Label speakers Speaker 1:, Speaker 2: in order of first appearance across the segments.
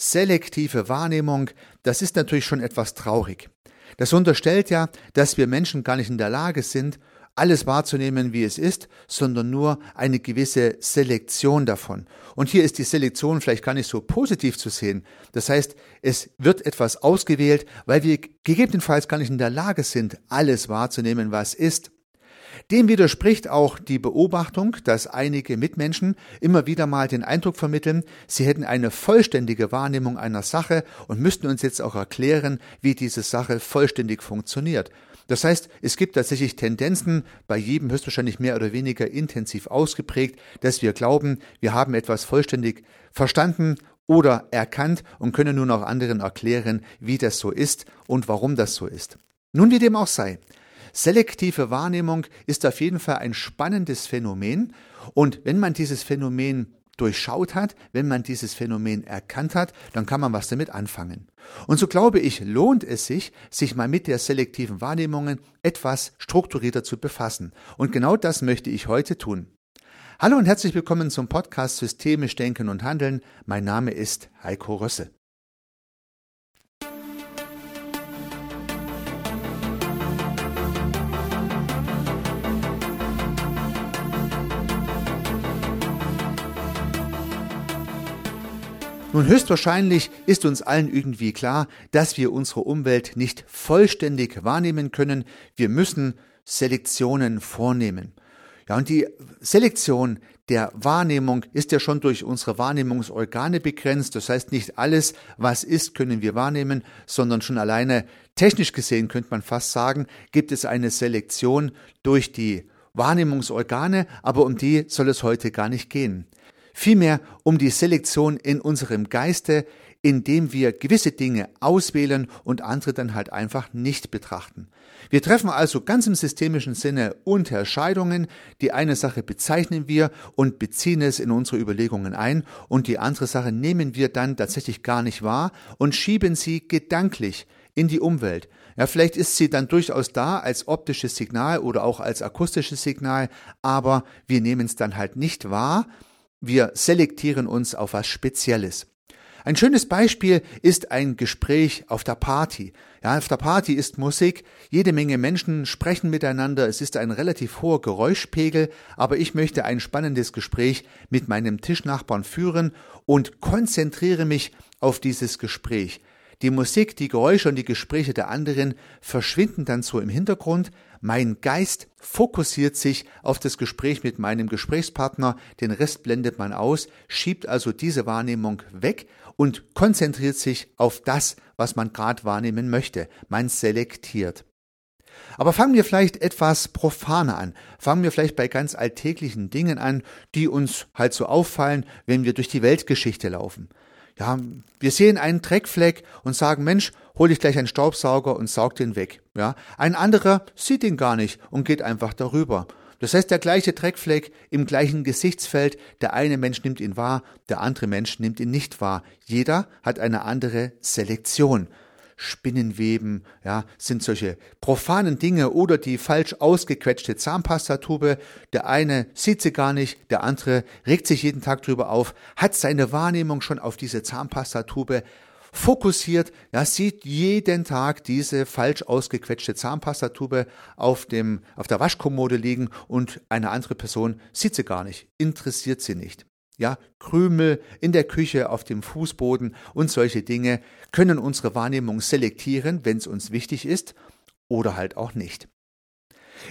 Speaker 1: selektive Wahrnehmung, das ist natürlich schon etwas traurig. Das unterstellt ja, dass wir Menschen gar nicht in der Lage sind, alles wahrzunehmen, wie es ist, sondern nur eine gewisse Selektion davon. Und hier ist die Selektion vielleicht gar nicht so positiv zu sehen. Das heißt, es wird etwas ausgewählt, weil wir gegebenenfalls gar nicht in der Lage sind, alles wahrzunehmen, was ist. Dem widerspricht auch die Beobachtung, dass einige Mitmenschen immer wieder mal den Eindruck vermitteln, sie hätten eine vollständige Wahrnehmung einer Sache und müssten uns jetzt auch erklären, wie diese Sache vollständig funktioniert. Das heißt, es gibt tatsächlich Tendenzen, bei jedem höchstwahrscheinlich mehr oder weniger intensiv ausgeprägt, dass wir glauben, wir haben etwas vollständig verstanden oder erkannt und können nun auch anderen erklären, wie das so ist und warum das so ist. Nun wie dem auch sei. Selektive Wahrnehmung ist auf jeden Fall ein spannendes Phänomen und wenn man dieses Phänomen durchschaut hat, wenn man dieses Phänomen erkannt hat, dann kann man was damit anfangen. Und so glaube ich, lohnt es sich, sich mal mit der selektiven Wahrnehmung etwas strukturierter zu befassen. Und genau das möchte ich heute tun. Hallo und herzlich willkommen zum Podcast Systemisch Denken und Handeln. Mein Name ist Heiko Rösse. Nun höchstwahrscheinlich ist uns allen irgendwie klar, dass wir unsere Umwelt nicht vollständig wahrnehmen können. Wir müssen Selektionen vornehmen. Ja, und die Selektion der Wahrnehmung ist ja schon durch unsere Wahrnehmungsorgane begrenzt. Das heißt, nicht alles, was ist, können wir wahrnehmen, sondern schon alleine technisch gesehen könnte man fast sagen, gibt es eine Selektion durch die Wahrnehmungsorgane, aber um die soll es heute gar nicht gehen vielmehr um die Selektion in unserem Geiste, indem wir gewisse Dinge auswählen und andere dann halt einfach nicht betrachten. Wir treffen also ganz im systemischen Sinne Unterscheidungen. Die eine Sache bezeichnen wir und beziehen es in unsere Überlegungen ein und die andere Sache nehmen wir dann tatsächlich gar nicht wahr und schieben sie gedanklich in die Umwelt. Ja, vielleicht ist sie dann durchaus da als optisches Signal oder auch als akustisches Signal, aber wir nehmen es dann halt nicht wahr, wir selektieren uns auf was Spezielles. Ein schönes Beispiel ist ein Gespräch auf der Party. Ja, auf der Party ist Musik, jede Menge Menschen sprechen miteinander, es ist ein relativ hoher Geräuschpegel, aber ich möchte ein spannendes Gespräch mit meinem Tischnachbarn führen und konzentriere mich auf dieses Gespräch. Die Musik, die Geräusche und die Gespräche der anderen verschwinden dann so im Hintergrund. Mein Geist fokussiert sich auf das Gespräch mit meinem Gesprächspartner, den Rest blendet man aus, schiebt also diese Wahrnehmung weg und konzentriert sich auf das, was man gerade wahrnehmen möchte. Man selektiert. Aber fangen wir vielleicht etwas profaner an. Fangen wir vielleicht bei ganz alltäglichen Dingen an, die uns halt so auffallen, wenn wir durch die Weltgeschichte laufen. Ja, wir sehen einen Dreckfleck und sagen, Mensch, hol ich gleich einen Staubsauger und saug den weg. Ja, ein anderer sieht ihn gar nicht und geht einfach darüber. Das heißt, der gleiche Dreckfleck im gleichen Gesichtsfeld, der eine Mensch nimmt ihn wahr, der andere Mensch nimmt ihn nicht wahr. Jeder hat eine andere Selektion. Spinnenweben, ja, sind solche profanen Dinge oder die falsch ausgequetschte Zahnpastatube. Der eine sieht sie gar nicht, der andere regt sich jeden Tag drüber auf, hat seine Wahrnehmung schon auf diese Zahnpastatube fokussiert, ja, sieht jeden Tag diese falsch ausgequetschte Zahnpastatube auf dem, auf der Waschkommode liegen und eine andere Person sieht sie gar nicht, interessiert sie nicht ja, Krümel in der Küche, auf dem Fußboden und solche Dinge können unsere Wahrnehmung selektieren, wenn es uns wichtig ist oder halt auch nicht.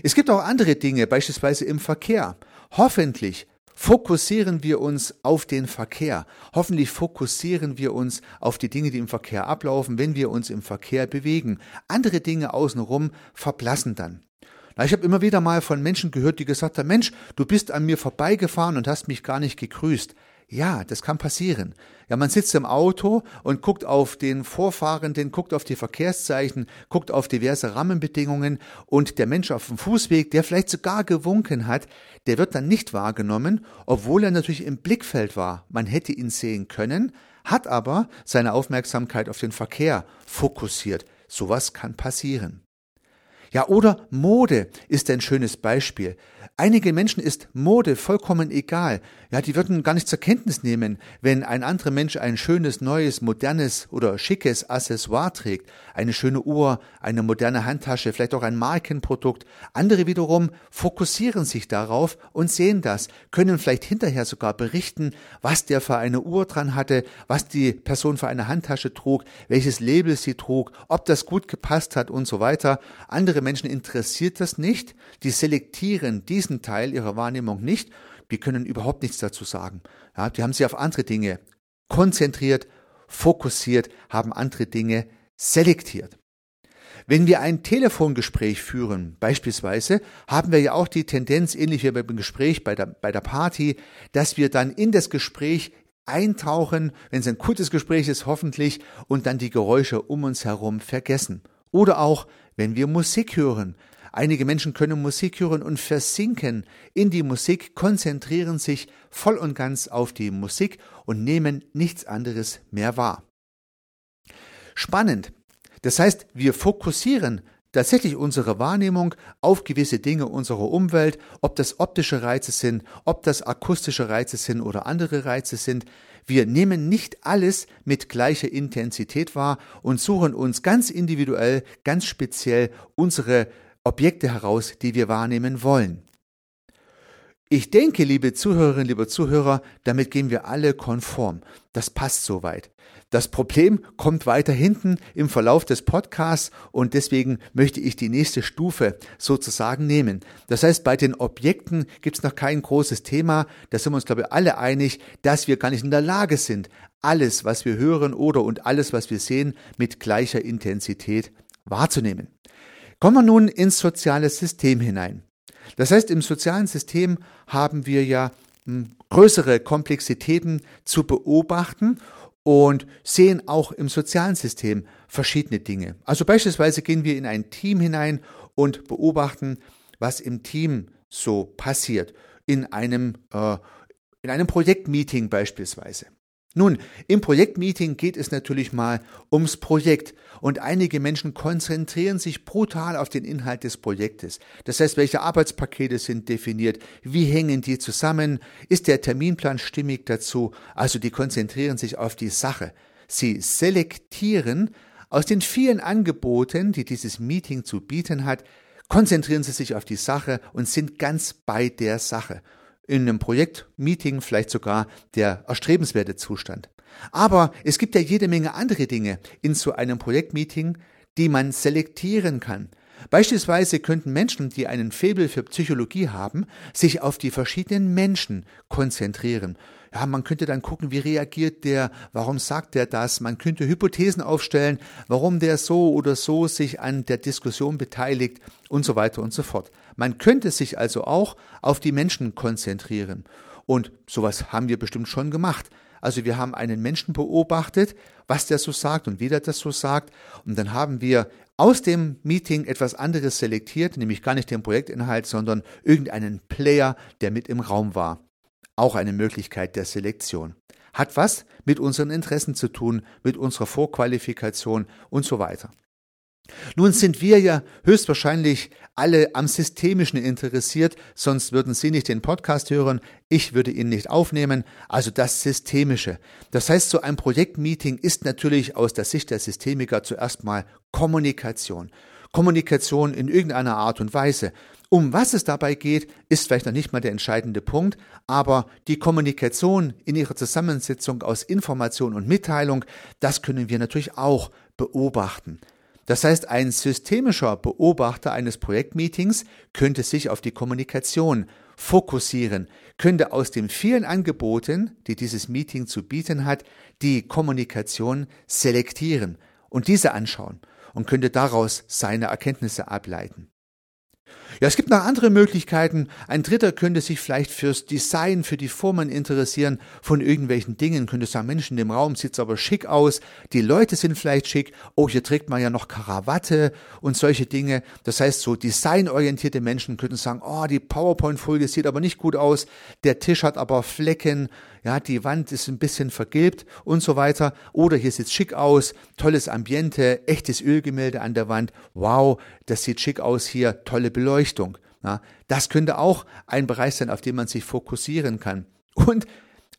Speaker 1: Es gibt auch andere Dinge, beispielsweise im Verkehr. Hoffentlich fokussieren wir uns auf den Verkehr. Hoffentlich fokussieren wir uns auf die Dinge, die im Verkehr ablaufen, wenn wir uns im Verkehr bewegen. Andere Dinge außenrum verblassen dann. Ich habe immer wieder mal von Menschen gehört, die gesagt haben, Mensch, du bist an mir vorbeigefahren und hast mich gar nicht gegrüßt. Ja, das kann passieren. Ja, man sitzt im Auto und guckt auf den Vorfahrenden, guckt auf die Verkehrszeichen, guckt auf diverse Rahmenbedingungen und der Mensch auf dem Fußweg, der vielleicht sogar gewunken hat, der wird dann nicht wahrgenommen, obwohl er natürlich im Blickfeld war. Man hätte ihn sehen können, hat aber seine Aufmerksamkeit auf den Verkehr fokussiert. Sowas kann passieren. Ja, oder Mode ist ein schönes Beispiel. Einigen Menschen ist Mode vollkommen egal. Ja, die würden gar nicht zur Kenntnis nehmen, wenn ein anderer Mensch ein schönes, neues, modernes oder schickes Accessoire trägt. Eine schöne Uhr, eine moderne Handtasche, vielleicht auch ein Markenprodukt. Andere wiederum fokussieren sich darauf und sehen das, können vielleicht hinterher sogar berichten, was der für eine Uhr dran hatte, was die Person für eine Handtasche trug, welches Label sie trug, ob das gut gepasst hat und so weiter. Andere Menschen interessiert das nicht. Die selektieren diesen Teil ihrer Wahrnehmung nicht. Die können überhaupt nichts dazu sagen. Ja, die haben sich auf andere Dinge konzentriert, fokussiert, haben andere Dinge selektiert. Wenn wir ein Telefongespräch führen, beispielsweise, haben wir ja auch die Tendenz, ähnlich wie beim Gespräch bei der, bei der Party, dass wir dann in das Gespräch eintauchen, wenn es ein gutes Gespräch ist, hoffentlich, und dann die Geräusche um uns herum vergessen. Oder auch, wenn wir Musik hören, Einige Menschen können Musik hören und versinken in die Musik, konzentrieren sich voll und ganz auf die Musik und nehmen nichts anderes mehr wahr. Spannend. Das heißt, wir fokussieren tatsächlich unsere Wahrnehmung auf gewisse Dinge unserer Umwelt, ob das optische Reize sind, ob das akustische Reize sind oder andere Reize sind. Wir nehmen nicht alles mit gleicher Intensität wahr und suchen uns ganz individuell, ganz speziell unsere Objekte heraus, die wir wahrnehmen wollen. Ich denke, liebe Zuhörerinnen, liebe Zuhörer, damit gehen wir alle konform. Das passt soweit. Das Problem kommt weiter hinten im Verlauf des Podcasts und deswegen möchte ich die nächste Stufe sozusagen nehmen. Das heißt, bei den Objekten gibt es noch kein großes Thema. Da sind wir uns, glaube ich, alle einig, dass wir gar nicht in der Lage sind, alles, was wir hören oder und alles, was wir sehen, mit gleicher Intensität wahrzunehmen. Kommen wir nun ins soziale System hinein. Das heißt, im sozialen System haben wir ja hm, größere Komplexitäten zu beobachten und sehen auch im sozialen System verschiedene Dinge. Also beispielsweise gehen wir in ein Team hinein und beobachten, was im Team so passiert. In einem, äh, in einem Projektmeeting beispielsweise. Nun, im Projektmeeting geht es natürlich mal ums Projekt und einige Menschen konzentrieren sich brutal auf den Inhalt des Projektes. Das heißt, welche Arbeitspakete sind definiert, wie hängen die zusammen, ist der Terminplan stimmig dazu, also die konzentrieren sich auf die Sache. Sie selektieren aus den vielen Angeboten, die dieses Meeting zu bieten hat, konzentrieren sie sich auf die Sache und sind ganz bei der Sache in einem Projektmeeting vielleicht sogar der erstrebenswerte Zustand. Aber es gibt ja jede Menge andere Dinge in so einem Projektmeeting, die man selektieren kann. Beispielsweise könnten Menschen, die einen Faible für Psychologie haben, sich auf die verschiedenen Menschen konzentrieren. Ja, man könnte dann gucken, wie reagiert der, warum sagt er das? Man könnte Hypothesen aufstellen, warum der so oder so sich an der Diskussion beteiligt und so weiter und so fort. Man könnte sich also auch auf die Menschen konzentrieren. Und sowas haben wir bestimmt schon gemacht. Also wir haben einen Menschen beobachtet, was der so sagt und wie der das so sagt. Und dann haben wir aus dem Meeting etwas anderes selektiert, nämlich gar nicht den Projektinhalt, sondern irgendeinen Player, der mit im Raum war. Auch eine Möglichkeit der Selektion. Hat was mit unseren Interessen zu tun, mit unserer Vorqualifikation und so weiter. Nun sind wir ja höchstwahrscheinlich alle am Systemischen interessiert, sonst würden Sie nicht den Podcast hören, ich würde ihn nicht aufnehmen, also das Systemische. Das heißt, so ein Projektmeeting ist natürlich aus der Sicht der Systemiker zuerst mal Kommunikation. Kommunikation in irgendeiner Art und Weise. Um was es dabei geht, ist vielleicht noch nicht mal der entscheidende Punkt, aber die Kommunikation in ihrer Zusammensetzung aus Information und Mitteilung, das können wir natürlich auch beobachten. Das heißt, ein systemischer Beobachter eines Projektmeetings könnte sich auf die Kommunikation fokussieren, könnte aus den vielen Angeboten, die dieses Meeting zu bieten hat, die Kommunikation selektieren und diese anschauen und könnte daraus seine Erkenntnisse ableiten. Ja, es gibt noch andere Möglichkeiten. Ein Dritter könnte sich vielleicht fürs Design, für die Formen interessieren. Von irgendwelchen Dingen, könnte sagen, Mensch, in dem Raum sieht's aber schick aus, die Leute sind vielleicht schick, oh, hier trägt man ja noch Karawatte und solche Dinge. Das heißt, so designorientierte Menschen könnten sagen, oh, die PowerPoint-Folie sieht aber nicht gut aus, der Tisch hat aber Flecken, ja, die Wand ist ein bisschen vergilbt und so weiter. Oder hier sieht es schick aus, tolles Ambiente, echtes Ölgemälde an der Wand. Wow, das sieht schick aus hier, tolle Beleuchtung. Ja, das könnte auch ein Bereich sein, auf den man sich fokussieren kann. Und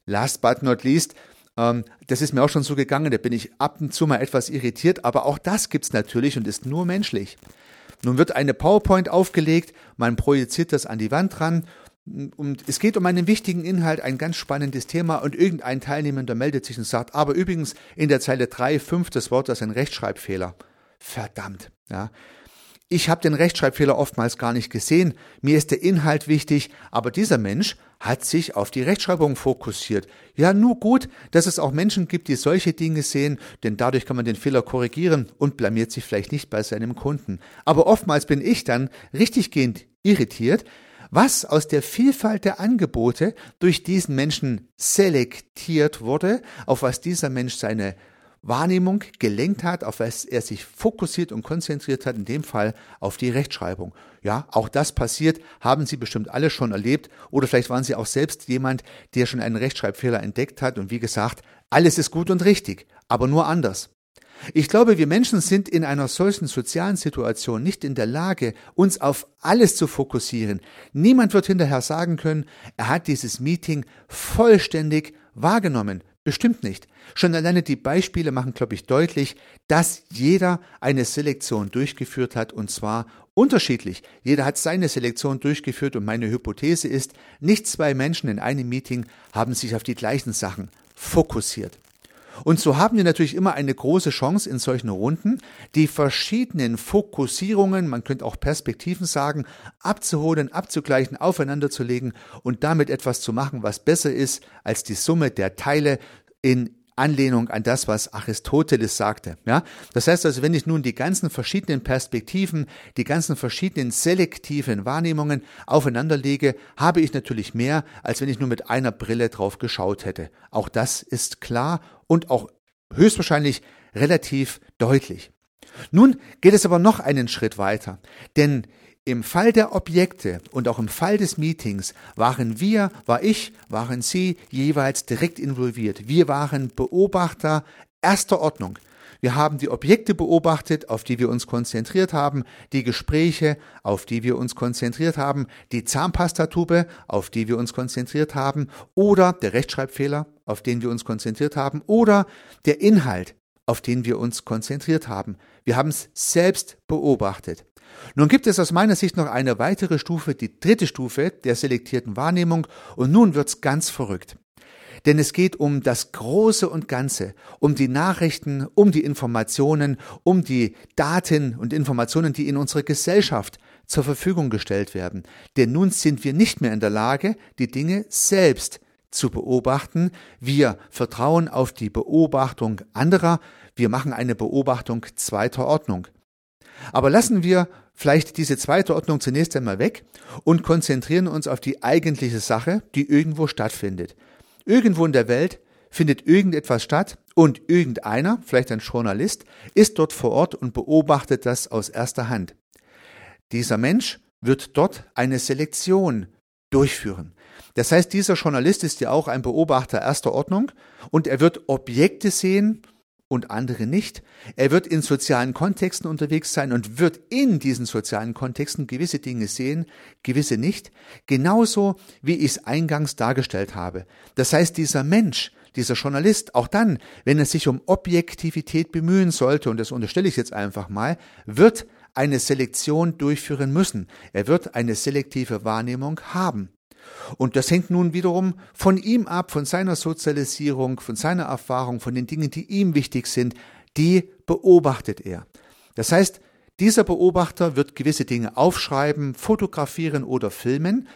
Speaker 1: last but not least, ähm, das ist mir auch schon so gegangen, da bin ich ab und zu mal etwas irritiert, aber auch das gibt's natürlich und ist nur menschlich. Nun wird eine PowerPoint aufgelegt, man projiziert das an die Wand ran und es geht um einen wichtigen Inhalt, ein ganz spannendes Thema und irgendein Teilnehmender meldet sich und sagt, aber übrigens in der Zeile 3, 5 des Wortes ein Rechtschreibfehler. Verdammt, ja. Ich habe den Rechtschreibfehler oftmals gar nicht gesehen, mir ist der Inhalt wichtig, aber dieser Mensch hat sich auf die Rechtschreibung fokussiert. Ja, nur gut, dass es auch Menschen gibt, die solche Dinge sehen, denn dadurch kann man den Fehler korrigieren und blamiert sich vielleicht nicht bei seinem Kunden. Aber oftmals bin ich dann richtiggehend irritiert, was aus der Vielfalt der Angebote durch diesen Menschen selektiert wurde, auf was dieser Mensch seine Wahrnehmung gelenkt hat, auf was er sich fokussiert und konzentriert hat, in dem Fall auf die Rechtschreibung. Ja, auch das passiert, haben Sie bestimmt alle schon erlebt oder vielleicht waren Sie auch selbst jemand, der schon einen Rechtschreibfehler entdeckt hat und wie gesagt, alles ist gut und richtig, aber nur anders. Ich glaube, wir Menschen sind in einer solchen sozialen Situation nicht in der Lage, uns auf alles zu fokussieren. Niemand wird hinterher sagen können, er hat dieses Meeting vollständig wahrgenommen. Bestimmt nicht. Schon alleine die Beispiele machen, glaube ich, deutlich, dass jeder eine Selektion durchgeführt hat und zwar unterschiedlich. Jeder hat seine Selektion durchgeführt und meine Hypothese ist, nicht zwei Menschen in einem Meeting haben sich auf die gleichen Sachen fokussiert. Und so haben wir natürlich immer eine große Chance in solchen Runden, die verschiedenen Fokussierungen, man könnte auch Perspektiven sagen, abzuholen, abzugleichen, aufeinander zu legen und damit etwas zu machen, was besser ist als die Summe der Teile in Anlehnung an das, was Aristoteles sagte. Ja, das heißt also, wenn ich nun die ganzen verschiedenen Perspektiven, die ganzen verschiedenen selektiven Wahrnehmungen aufeinander lege, habe ich natürlich mehr, als wenn ich nur mit einer Brille drauf geschaut hätte. Auch das ist klar und auch höchstwahrscheinlich relativ deutlich. Nun geht es aber noch einen Schritt weiter, denn im Fall der Objekte und auch im Fall des Meetings waren wir, war ich, waren Sie jeweils direkt involviert. Wir waren Beobachter erster Ordnung. Wir haben die Objekte beobachtet, auf die wir uns konzentriert haben, die Gespräche, auf die wir uns konzentriert haben, die Zahnpastatube, auf die wir uns konzentriert haben, oder der Rechtschreibfehler, auf den wir uns konzentriert haben, oder der Inhalt, auf den wir uns konzentriert haben. Wir haben es selbst beobachtet. Nun gibt es aus meiner Sicht noch eine weitere Stufe, die dritte Stufe der selektierten Wahrnehmung, und nun wird's ganz verrückt. Denn es geht um das Große und Ganze, um die Nachrichten, um die Informationen, um die Daten und Informationen, die in unserer Gesellschaft zur Verfügung gestellt werden. Denn nun sind wir nicht mehr in der Lage, die Dinge selbst zu beobachten. Wir vertrauen auf die Beobachtung anderer. Wir machen eine Beobachtung zweiter Ordnung. Aber lassen wir vielleicht diese zweite Ordnung zunächst einmal weg und konzentrieren uns auf die eigentliche Sache, die irgendwo stattfindet. Irgendwo in der Welt findet irgendetwas statt und irgendeiner, vielleicht ein Journalist, ist dort vor Ort und beobachtet das aus erster Hand. Dieser Mensch wird dort eine Selektion durchführen. Das heißt, dieser Journalist ist ja auch ein Beobachter erster Ordnung und er wird Objekte sehen, und andere nicht. Er wird in sozialen Kontexten unterwegs sein und wird in diesen sozialen Kontexten gewisse Dinge sehen, gewisse nicht, genauso wie ich es eingangs dargestellt habe. Das heißt, dieser Mensch, dieser Journalist, auch dann, wenn er sich um Objektivität bemühen sollte, und das unterstelle ich jetzt einfach mal, wird eine Selektion durchführen müssen. Er wird eine selektive Wahrnehmung haben. Und das hängt nun wiederum von ihm ab, von seiner Sozialisierung, von seiner Erfahrung, von den Dingen, die ihm wichtig sind, die beobachtet er. Das heißt, dieser Beobachter wird gewisse Dinge aufschreiben, fotografieren oder filmen,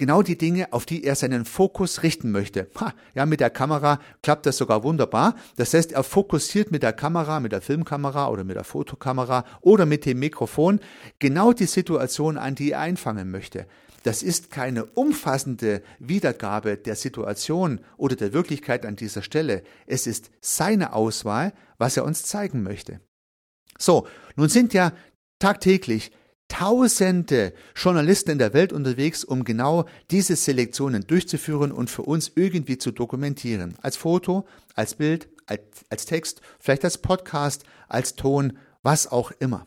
Speaker 1: genau die Dinge, auf die er seinen Fokus richten möchte. Ha, ja, mit der Kamera klappt das sogar wunderbar. Das heißt, er fokussiert mit der Kamera, mit der Filmkamera oder mit der Fotokamera oder mit dem Mikrofon genau die Situation an, die er einfangen möchte. Das ist keine umfassende Wiedergabe der Situation oder der Wirklichkeit an dieser Stelle. Es ist seine Auswahl, was er uns zeigen möchte. So, nun sind ja tagtäglich tausende Journalisten in der Welt unterwegs, um genau diese Selektionen durchzuführen und für uns irgendwie zu dokumentieren. Als Foto, als Bild, als, als Text, vielleicht als Podcast, als Ton, was auch immer.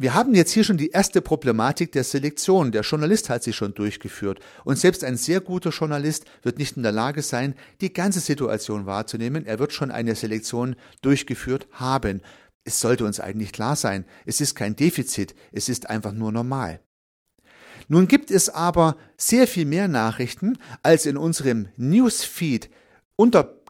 Speaker 1: Wir haben jetzt hier schon die erste Problematik der Selektion. Der Journalist hat sie schon durchgeführt. Und selbst ein sehr guter Journalist wird nicht in der Lage sein, die ganze Situation wahrzunehmen. Er wird schon eine Selektion durchgeführt haben. Es sollte uns eigentlich klar sein. Es ist kein Defizit. Es ist einfach nur normal. Nun gibt es aber sehr viel mehr Nachrichten, als in unserem Newsfeed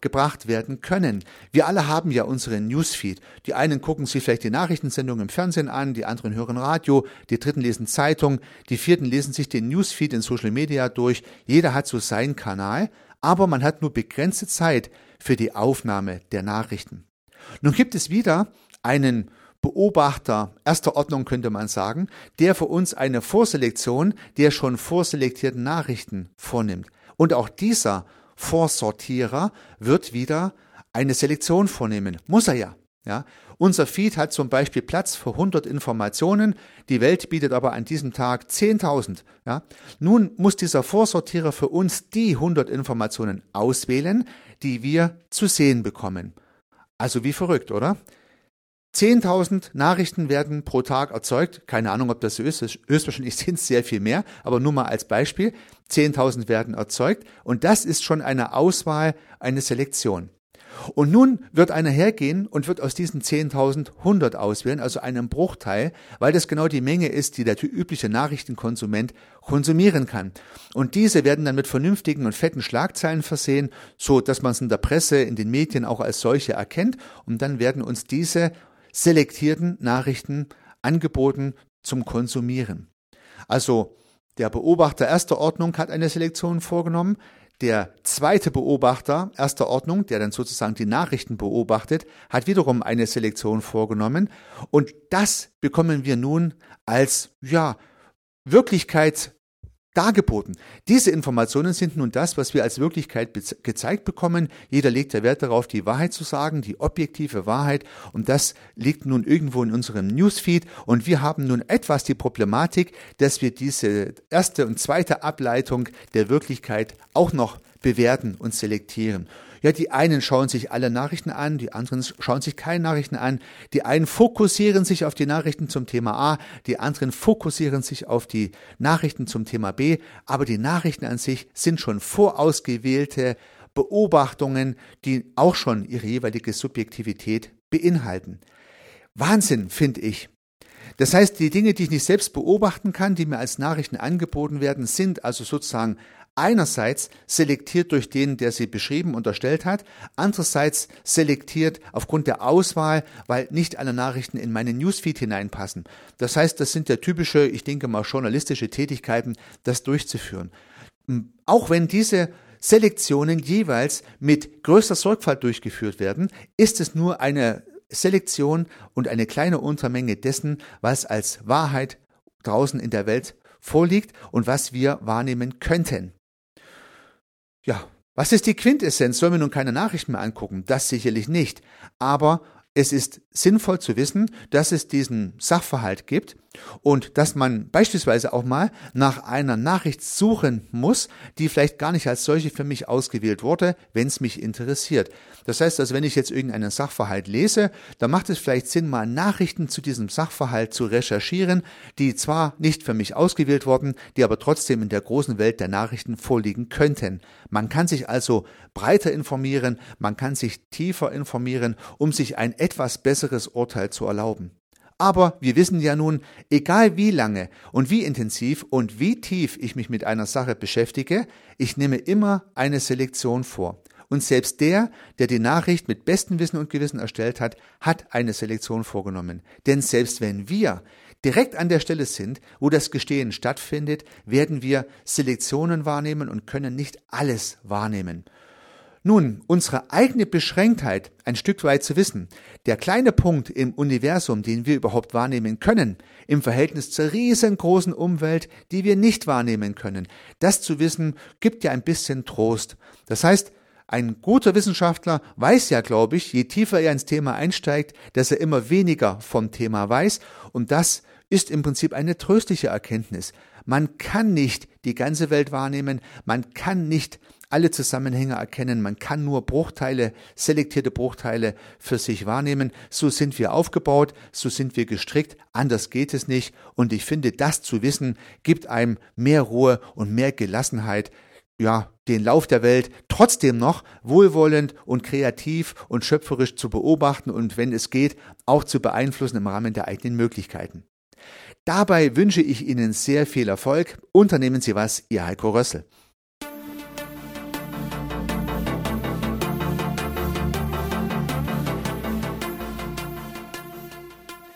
Speaker 1: untergebracht werden können. Wir alle haben ja unseren Newsfeed. Die einen gucken sich vielleicht die Nachrichtensendung im Fernsehen an, die anderen hören Radio, die dritten lesen Zeitung, die vierten lesen sich den Newsfeed in Social Media durch. Jeder hat so seinen Kanal, aber man hat nur begrenzte Zeit für die Aufnahme der Nachrichten. Nun gibt es wieder einen Beobachter erster Ordnung könnte man sagen, der für uns eine Vorselektion der schon vorselektierten Nachrichten vornimmt. Und auch dieser Vorsortierer wird wieder eine Selektion vornehmen. Muss er ja. Ja, unser Feed hat zum Beispiel Platz für 100 Informationen, die Welt bietet aber an diesem Tag 10.000. Ja. Nun muss dieser Vorsortierer für uns die 100 Informationen auswählen, die wir zu sehen bekommen. Also wie verrückt, oder? 10.000 Nachrichten werden pro Tag erzeugt. Keine Ahnung, ob das so ist. Höchstwahrscheinlich sind es sehr viel mehr, aber nur mal als Beispiel. 10.000 werden erzeugt und das ist schon eine Auswahl, eine Selektion. Und nun wird einer hergehen und wird aus diesen 10.000 100 auswählen, also einen Bruchteil, weil das genau die Menge ist, die der übliche Nachrichtenkonsument konsumieren kann. Und diese werden dann mit vernünftigen und fetten Schlagzeilen versehen, so dass man es in der Presse, in den Medien auch als solche erkennt. Und dann werden uns diese selektierten Nachrichten angeboten zum Konsumieren. Also der Beobachter erster Ordnung hat eine Selektion vorgenommen, der zweite Beobachter erster Ordnung, der dann sozusagen die Nachrichten beobachtet, hat wiederum eine Selektion vorgenommen und das bekommen wir nun als ja Wirklichkeit dargeboten. Diese Informationen sind nun das, was wir als Wirklichkeit gezeigt bekommen. Jeder legt der Wert darauf, die Wahrheit zu sagen, die objektive Wahrheit. Und das liegt nun irgendwo in unserem Newsfeed. Und wir haben nun etwas die Problematik, dass wir diese erste und zweite Ableitung der Wirklichkeit auch noch bewerten und selektieren. Ja, die einen schauen sich alle Nachrichten an, die anderen schauen sich keine Nachrichten an. Die einen fokussieren sich auf die Nachrichten zum Thema A, die anderen fokussieren sich auf die Nachrichten zum Thema B. Aber die Nachrichten an sich sind schon vorausgewählte Beobachtungen, die auch schon ihre jeweilige Subjektivität beinhalten. Wahnsinn, finde ich. Das heißt, die Dinge, die ich nicht selbst beobachten kann, die mir als Nachrichten angeboten werden, sind also sozusagen einerseits selektiert durch den, der sie beschrieben und erstellt hat, andererseits selektiert aufgrund der Auswahl, weil nicht alle Nachrichten in meinen Newsfeed hineinpassen. Das heißt, das sind ja typische, ich denke mal, journalistische Tätigkeiten, das durchzuführen. Auch wenn diese Selektionen jeweils mit größter Sorgfalt durchgeführt werden, ist es nur eine Selektion und eine kleine Untermenge dessen, was als Wahrheit draußen in der Welt vorliegt und was wir wahrnehmen könnten. Ja, was ist die Quintessenz? Sollen wir nun keine Nachrichten mehr angucken? Das sicherlich nicht. Aber es ist sinnvoll zu wissen, dass es diesen Sachverhalt gibt und dass man beispielsweise auch mal nach einer Nachricht suchen muss, die vielleicht gar nicht als solche für mich ausgewählt wurde, wenn es mich interessiert. Das heißt also, wenn ich jetzt irgendeinen Sachverhalt lese, dann macht es vielleicht Sinn, mal Nachrichten zu diesem Sachverhalt zu recherchieren, die zwar nicht für mich ausgewählt wurden, die aber trotzdem in der großen Welt der Nachrichten vorliegen könnten. Man kann sich also breiter informieren, man kann sich tiefer informieren, um sich ein etwas besseres Urteil zu erlauben. Aber wir wissen ja nun, egal wie lange und wie intensiv und wie tief ich mich mit einer Sache beschäftige, ich nehme immer eine Selektion vor. Und selbst der, der die Nachricht mit bestem Wissen und Gewissen erstellt hat, hat eine Selektion vorgenommen. Denn selbst wenn wir direkt an der Stelle sind, wo das Gestehen stattfindet, werden wir Selektionen wahrnehmen und können nicht alles wahrnehmen. Nun, unsere eigene Beschränktheit ein Stück weit zu wissen, der kleine Punkt im Universum, den wir überhaupt wahrnehmen können, im Verhältnis zur riesengroßen Umwelt, die wir nicht wahrnehmen können, das zu wissen, gibt ja ein bisschen Trost. Das heißt, ein guter Wissenschaftler weiß ja, glaube ich, je tiefer er ins Thema einsteigt, dass er immer weniger vom Thema weiß und das ist im Prinzip eine tröstliche Erkenntnis. Man kann nicht die ganze Welt wahrnehmen, man kann nicht alle Zusammenhänge erkennen, man kann nur Bruchteile, selektierte Bruchteile für sich wahrnehmen. So sind wir aufgebaut, so sind wir gestrickt, anders geht es nicht. Und ich finde, das zu wissen, gibt einem mehr Ruhe und mehr Gelassenheit, ja, den Lauf der Welt trotzdem noch wohlwollend und kreativ und schöpferisch zu beobachten und wenn es geht, auch zu beeinflussen im Rahmen der eigenen Möglichkeiten. Dabei wünsche ich Ihnen sehr viel Erfolg. Unternehmen Sie was, Ihr Heiko Rössel.